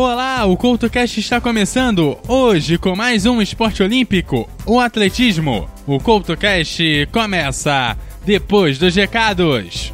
Olá, o CoutoCast está começando hoje com mais um esporte olímpico, o atletismo. O CoutoCast começa depois dos recados.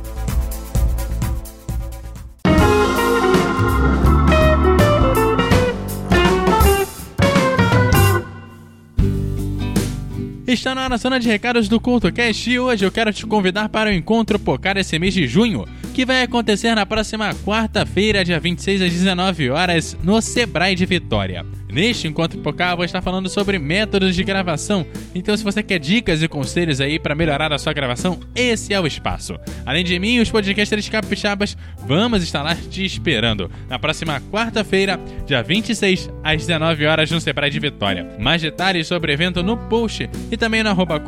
Está na zona de recados do CultoCast e hoje eu quero te convidar para o encontro Pocar esse mês de junho, que vai acontecer na próxima quarta-feira, dia 26 às 19 horas, no Sebrae de Vitória. Neste encontro Pocar, vou estar falando sobre métodos de gravação. Então, se você quer dicas e conselhos aí para melhorar a sua gravação, esse é o espaço. Além de mim, os podcasters capixabas, vamos estar lá te esperando na próxima quarta-feira, dia 26 às 19 horas no Sebrae de Vitória. Mais detalhes sobre o evento no post e também no arroba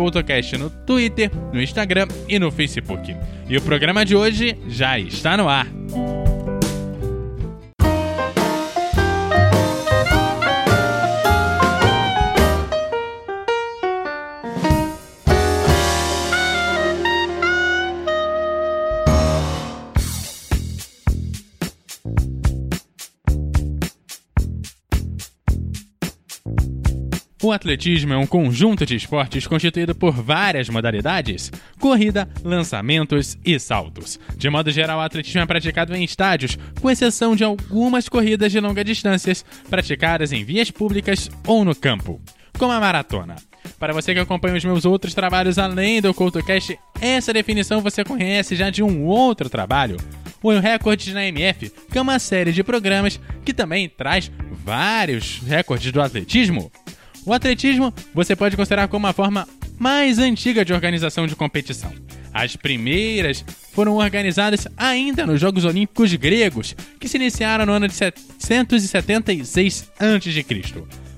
no Twitter, no Instagram e no Facebook. E o programa de hoje já está no ar. Atletismo é um conjunto de esportes constituído por várias modalidades: corrida, lançamentos e saltos. De modo geral, o atletismo é praticado em estádios, com exceção de algumas corridas de longa distâncias praticadas em vias públicas ou no campo, como a maratona. Para você que acompanha os meus outros trabalhos além do CoutoCast, essa definição você conhece já de um outro trabalho, o Recordes na MF, que é uma série de programas que também traz vários recordes do atletismo. O atletismo você pode considerar como a forma mais antiga de organização de competição. As primeiras foram organizadas ainda nos Jogos Olímpicos gregos, que se iniciaram no ano de 776 a.C.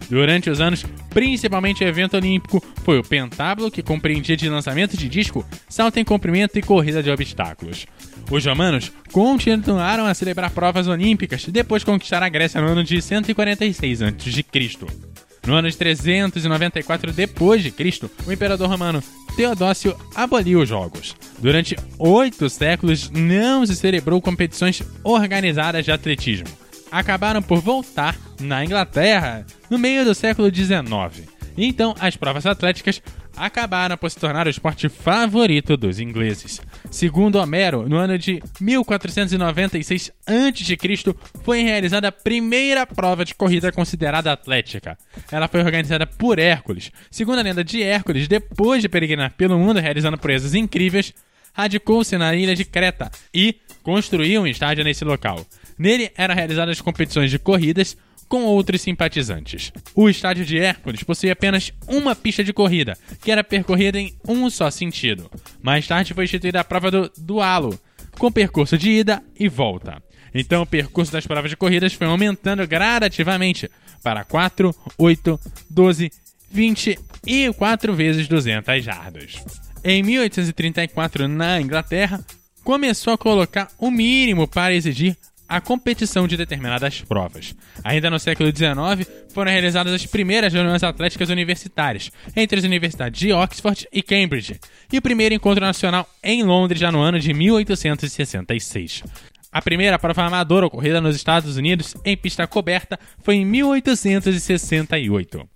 Durante os anos, principalmente o evento olímpico foi o pentábulo, que compreendia de lançamento de disco, salto em comprimento e corrida de obstáculos. Os romanos continuaram a celebrar provas olímpicas depois de conquistar a Grécia no ano de 146 a.C. No ano de 394 d.C., o imperador romano Teodócio aboliu os jogos. Durante oito séculos não se celebrou competições organizadas de atletismo. Acabaram por voltar na Inglaterra no meio do século XIX. Então, as provas atléticas acabaram por se tornar o esporte favorito dos ingleses. Segundo Homero, no ano de 1496 a.C., foi realizada a primeira prova de corrida considerada atlética. Ela foi organizada por Hércules. Segundo a lenda de Hércules, depois de peregrinar pelo mundo realizando proezas incríveis, radicou-se na ilha de Creta e construiu um estádio nesse local. Nele eram realizadas competições de corridas, com outros simpatizantes. O estádio de Hércules possuía apenas uma pista de corrida, que era percorrida em um só sentido. Mais tarde foi instituída a prova do dualo, com percurso de ida e volta. Então o percurso das provas de corridas foi aumentando gradativamente para 4, 8, 12, 20 e 4 vezes 200 jardas. Em 1834, na Inglaterra, começou a colocar o mínimo para exigir a competição de determinadas provas. Ainda no século XIX, foram realizadas as primeiras reuniões atléticas universitárias entre as universidades de Oxford e Cambridge, e o primeiro encontro nacional em Londres já no ano de 1866. A primeira prova amadora ocorrida nos Estados Unidos em pista coberta foi em 1868.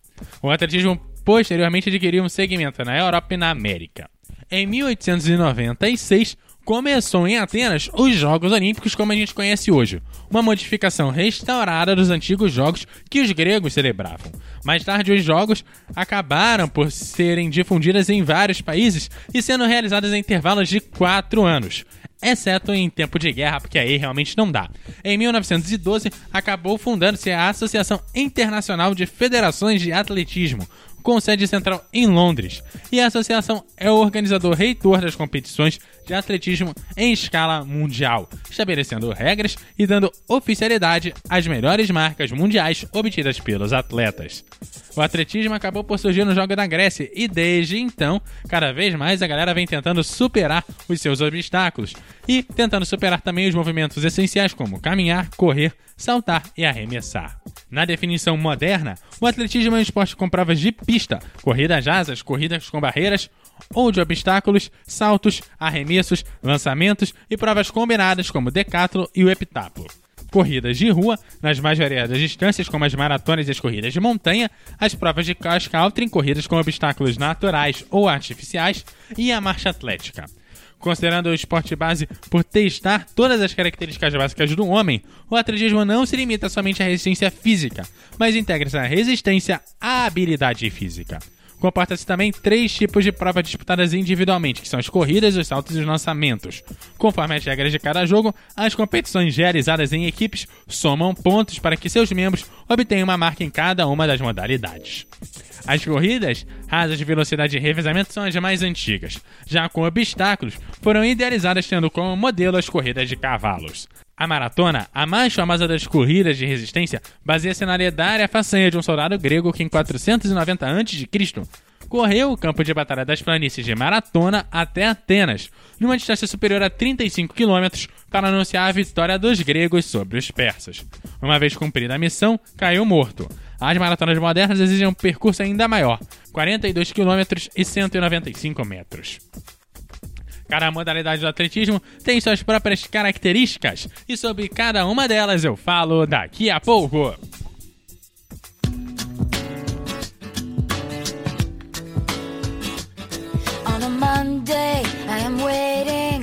O atletismo posteriormente adquiriu um segmento na Europa e na América. Em 1896, começou em Atenas os Jogos Olímpicos como a gente conhece hoje, uma modificação restaurada dos antigos jogos que os gregos celebravam. Mais tarde, os jogos acabaram por serem difundidos em vários países e sendo realizados em intervalos de quatro anos. Exceto em tempo de guerra, porque aí realmente não dá. Em 1912, acabou fundando-se a Associação Internacional de Federações de Atletismo, com sede central em Londres, e a associação é o organizador reitor das competições de atletismo em escala mundial, estabelecendo regras e dando oficialidade às melhores marcas mundiais obtidas pelos atletas. O atletismo acabou por surgir no Jogo da Grécia e desde então, cada vez mais a galera vem tentando superar os seus obstáculos e tentando superar também os movimentos essenciais como caminhar, correr, saltar e arremessar. Na definição moderna, o atletismo é um esporte com provas de pista, corridas asas, corridas com barreiras ou de obstáculos, saltos, arremessos, lançamentos e provas combinadas como decatlo e o heptatlo. corridas de rua, nas mais variadas distâncias, como as maratonas e as corridas de montanha, as provas de cross-country, corridas com obstáculos naturais ou artificiais, e a marcha atlética. Considerando o esporte base por testar todas as características básicas do homem, o atletismo não se limita somente à resistência física, mas integra-se à resistência à habilidade física. Comporta-se também três tipos de provas disputadas individualmente, que são as corridas, os saltos e os lançamentos. Conforme as regras de cada jogo, as competições realizadas em equipes somam pontos para que seus membros obtenham uma marca em cada uma das modalidades. As corridas, rasas de velocidade e revezamento são as mais antigas. Já com obstáculos, foram idealizadas tendo como modelo as corridas de cavalos. A maratona, a mais famosa das corridas de resistência, baseia-se na lendária façanha de um soldado grego que em 490 a.C. correu o campo de batalha das planícies de Maratona até Atenas, numa distância superior a 35 km, para anunciar a vitória dos gregos sobre os persas. Uma vez cumprida a missão, caiu morto. As maratonas modernas exigem um percurso ainda maior, 42 km e 195 metros. Cada modalidade do atletismo tem suas próprias características e sobre cada uma delas eu falo daqui a pouco. On a Monday, I am waiting.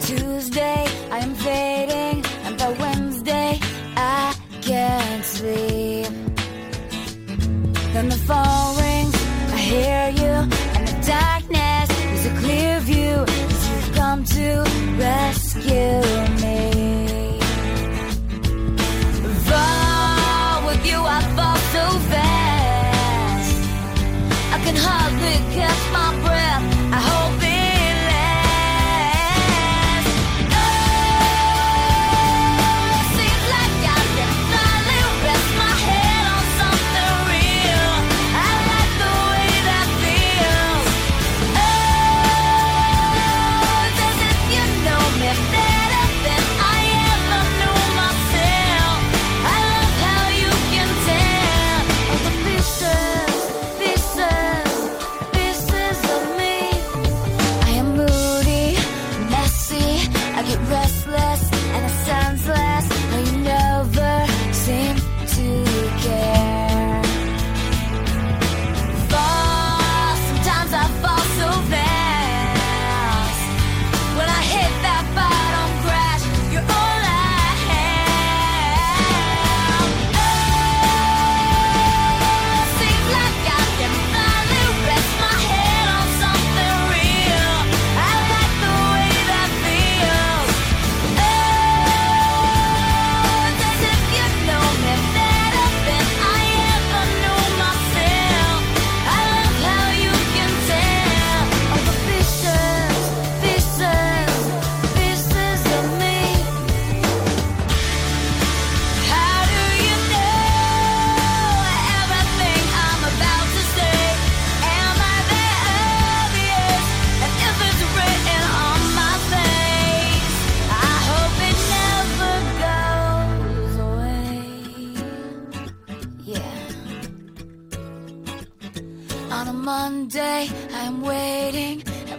Tuesday, I am fading. And by Wednesday, I can't sleep. Then the phone rescue me.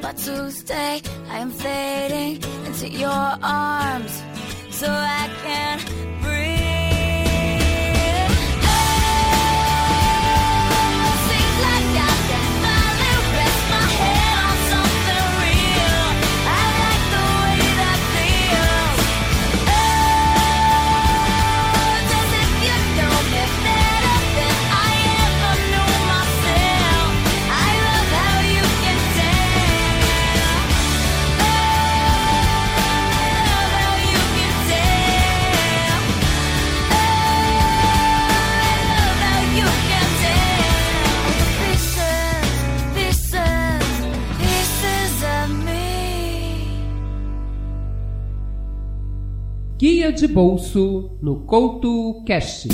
And by Tuesday, I am fading into your arms. So I can Guia de bolso no Couto Cast.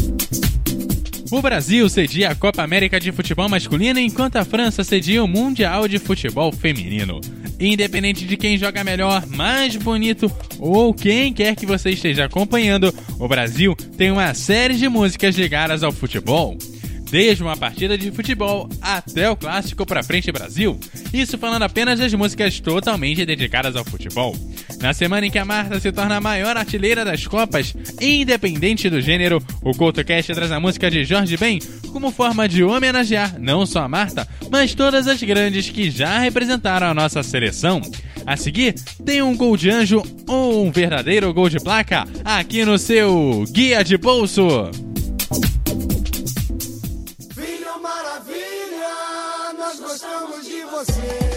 O Brasil cedia a Copa América de Futebol Masculino enquanto a França cedia o Mundial de Futebol Feminino. Independente de quem joga melhor, mais bonito ou quem quer que você esteja acompanhando, o Brasil tem uma série de músicas ligadas ao futebol desde uma partida de futebol até o clássico pra frente Brasil. Isso falando apenas das músicas totalmente dedicadas ao futebol. Na semana em que a Marta se torna a maior artilheira das Copas, independente do gênero, o CoutoCast traz a música de Jorge Ben como forma de homenagear não só a Marta, mas todas as grandes que já representaram a nossa seleção. A seguir, tem um gol de anjo ou um verdadeiro gol de placa aqui no seu Guia de Bolso. Você.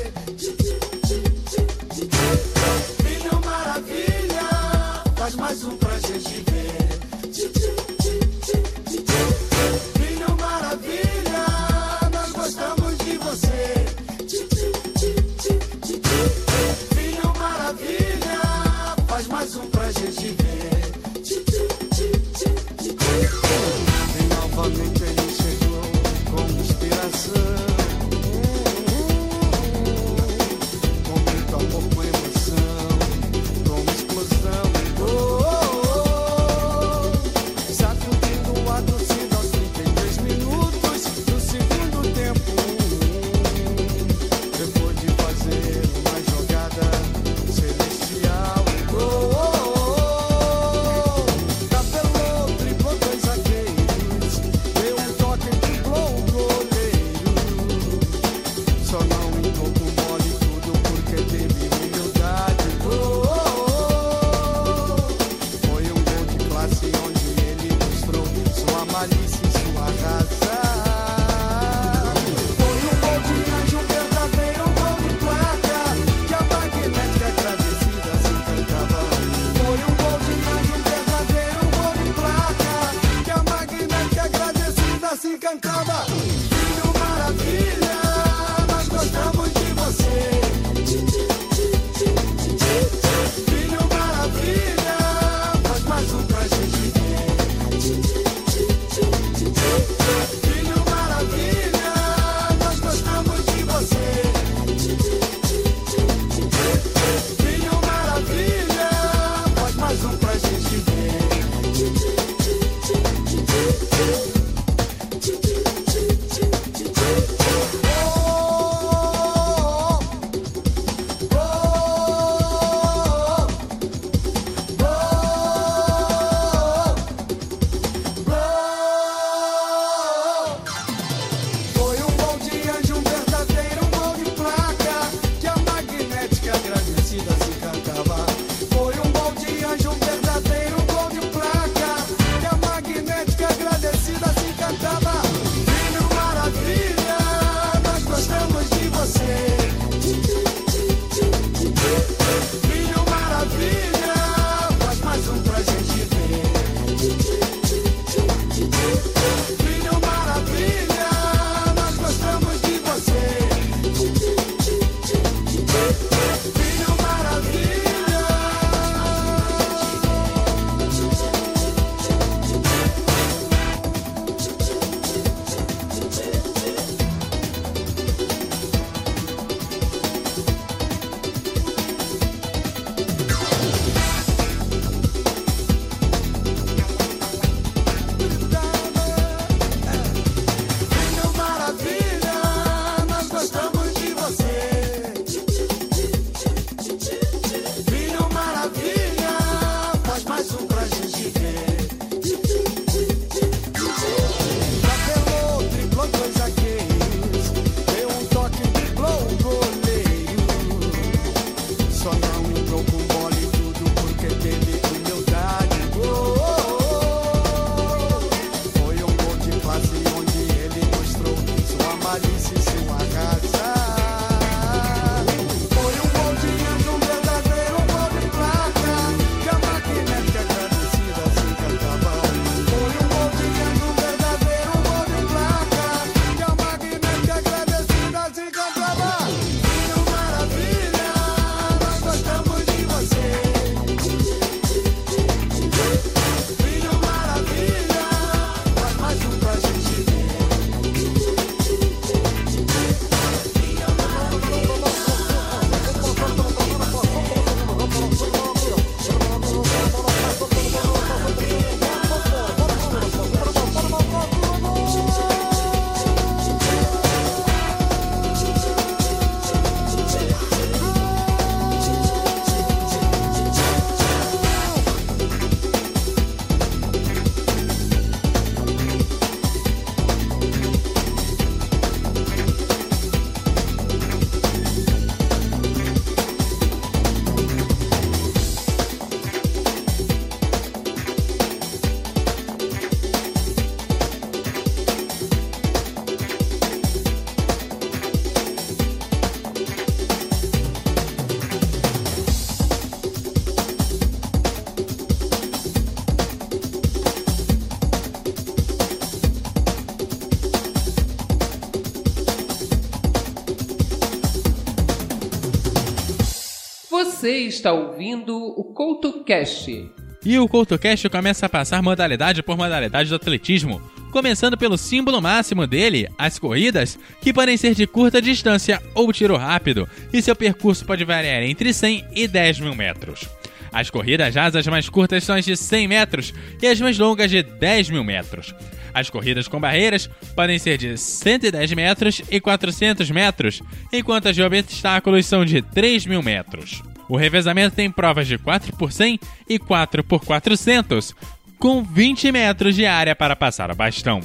Está ouvindo o CoutoCast. E o CoutoCast começa a passar modalidade por modalidade do atletismo, começando pelo símbolo máximo dele, as corridas, que podem ser de curta distância ou tiro rápido, e seu percurso pode variar entre 100 e 10 mil metros. As corridas rasas mais curtas são as de 100 metros e as mais longas de 10 mil metros. As corridas com barreiras podem ser de 110 metros e 400 metros, enquanto as de obstáculos são de 3 mil metros. O revezamento tem provas de 4 por 100 e 4 por 400, com 20 metros de área para passar o bastão.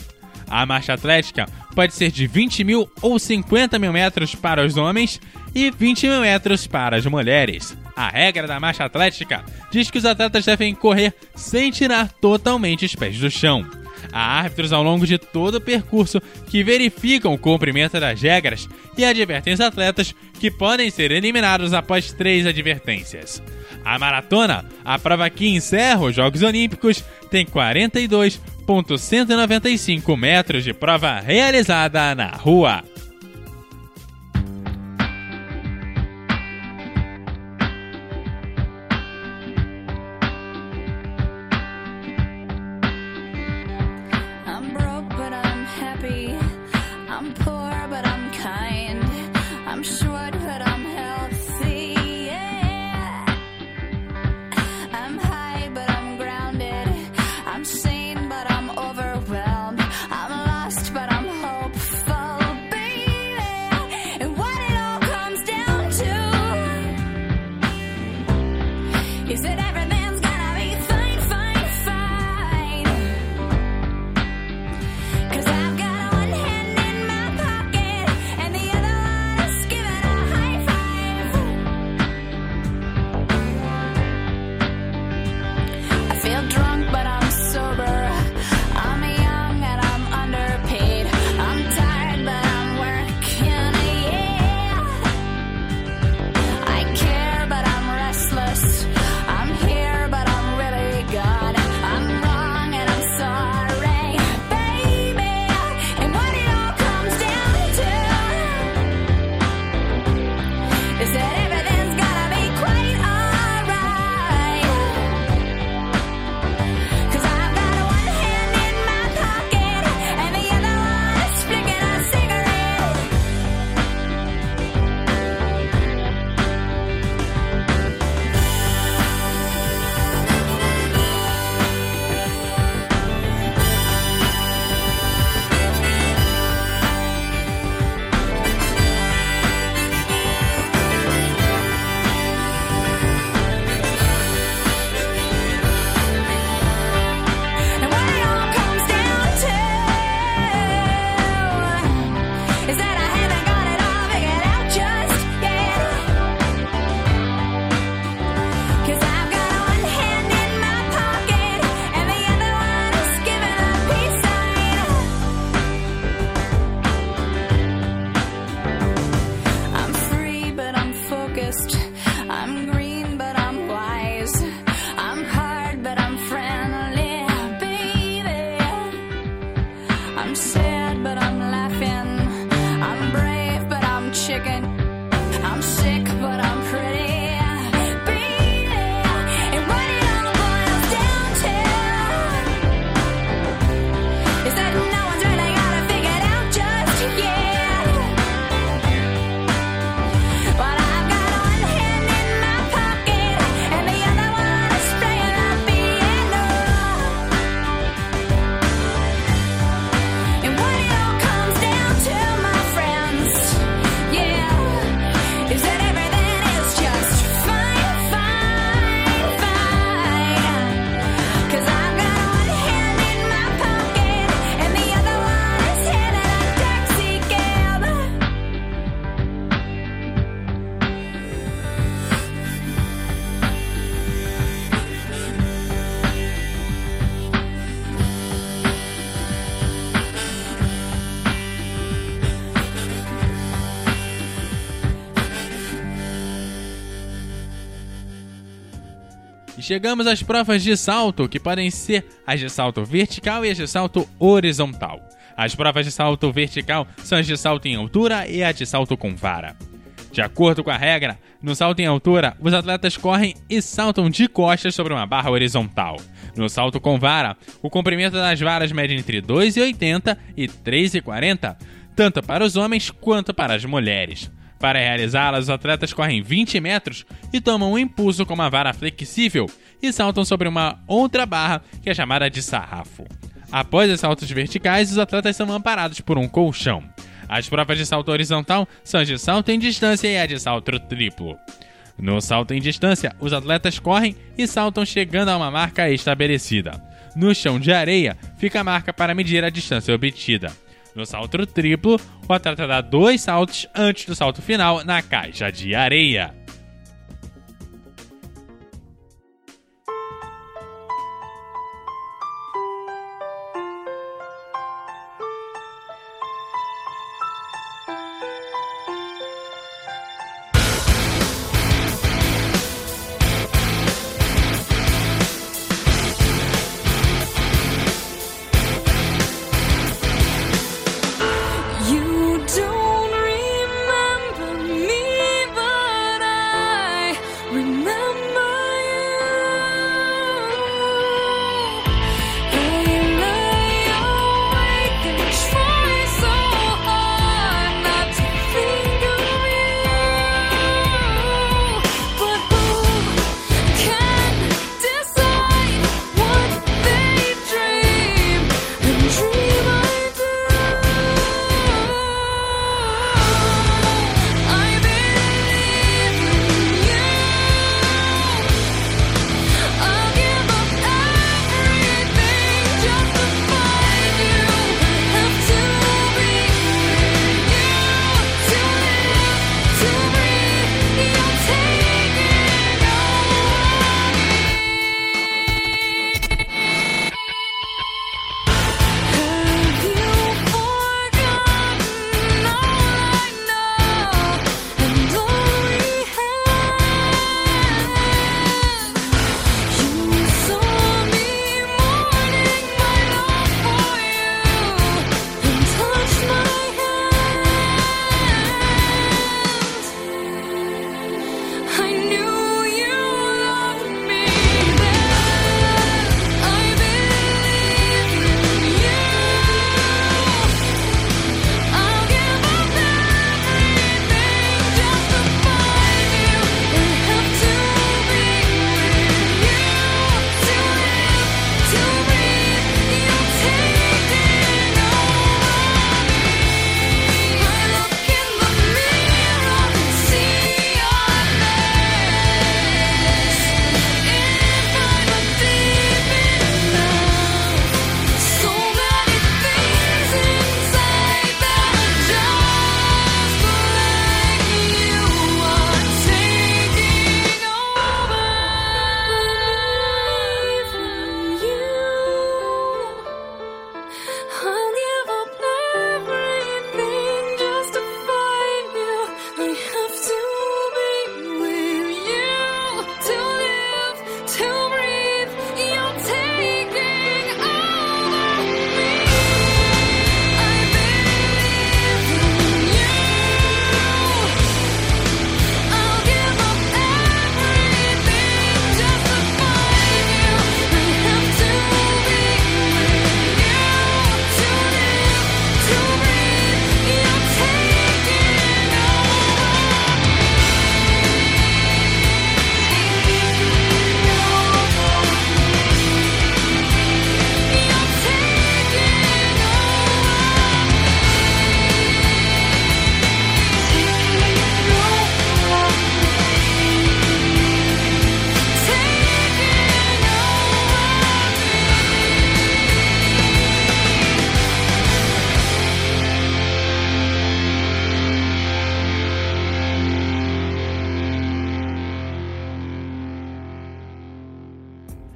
A marcha atlética pode ser de 20 mil ou 50 mil metros para os homens e 20 mil metros para as mulheres. A regra da marcha atlética diz que os atletas devem correr sem tirar totalmente os pés do chão. Há árbitros ao longo de todo o percurso que verificam o cumprimento das regras e advertem os atletas que podem ser eliminados após três advertências. A maratona, a prova que encerra os Jogos Olímpicos, tem 42,195 metros de prova realizada na rua. Chegamos às provas de salto, que podem ser as de salto vertical e as de salto horizontal. As provas de salto vertical são as de salto em altura e a de salto com vara. De acordo com a regra, no salto em altura, os atletas correm e saltam de costas sobre uma barra horizontal. No salto com vara, o comprimento das varas mede entre 2,80 e 3,40, tanto para os homens quanto para as mulheres. Para realizá-las, os atletas correm 20 metros e tomam um impulso com uma vara flexível e saltam sobre uma outra barra que é chamada de sarrafo. Após os saltos verticais, os atletas são amparados por um colchão. As provas de salto horizontal são de salto em distância e a de salto triplo. No salto em distância, os atletas correm e saltam chegando a uma marca estabelecida. No chão de areia, fica a marca para medir a distância obtida. No salto triplo, o atleta dá dois saltos antes do salto final na caixa de areia.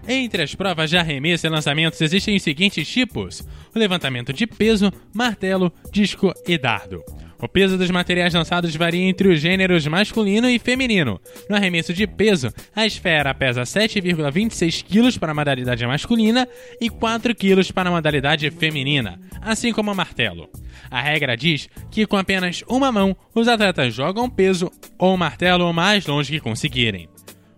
Entre as provas de arremesso e lançamentos existem os seguintes tipos: o levantamento de peso, martelo, disco e dardo. O peso dos materiais lançados varia entre os gêneros masculino e feminino. No arremesso de peso, a esfera pesa 7,26 kg para a modalidade masculina e 4 kg para a modalidade feminina, assim como o martelo. A regra diz que com apenas uma mão, os atletas jogam peso ou martelo o mais longe que conseguirem.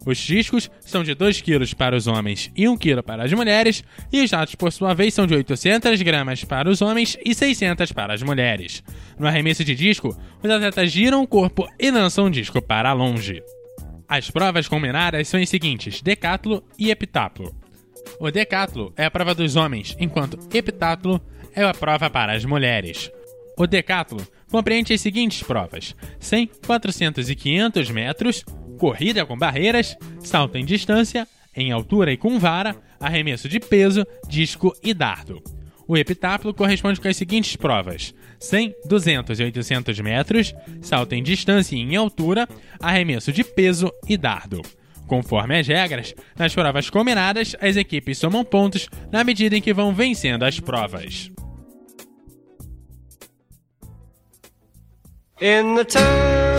Os discos são de 2 kg para os homens e 1 kg para as mulheres, e os jatos, por sua vez, são de 800 gramas para os homens e 600 para as mulheres. No arremesso de disco, os atletas giram o corpo e lançam o disco para longe. As provas combinadas são as seguintes: decátulo e epitátulo. O decátulo é a prova dos homens, enquanto epitátulo é a prova para as mulheres. O decátulo compreende as seguintes provas: 100, 400 e 500 metros, corrida com barreiras, salto em distância, em altura e com vara, arremesso de peso, disco e dardo. O epitáculo corresponde com as seguintes provas: 100, 200 e 800 metros, salto em distância e em altura, arremesso de peso e dardo. Conforme as regras, nas provas combinadas, as equipes somam pontos na medida em que vão vencendo as provas. In the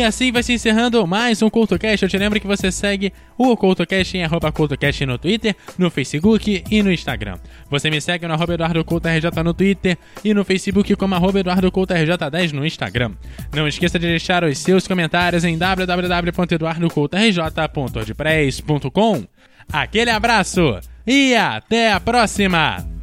E assim vai se encerrando mais um CoutoCast. Eu te lembro que você segue o CoutoCast em arroba CoutoCast no Twitter, no Facebook e no Instagram. Você me segue no arroba EduardoCoutoRJ no Twitter e no Facebook como arroba EduardoCoutoRJ10 no Instagram. Não esqueça de deixar os seus comentários em www.eduardocoutorj.wordpress.com. Aquele abraço e até a próxima!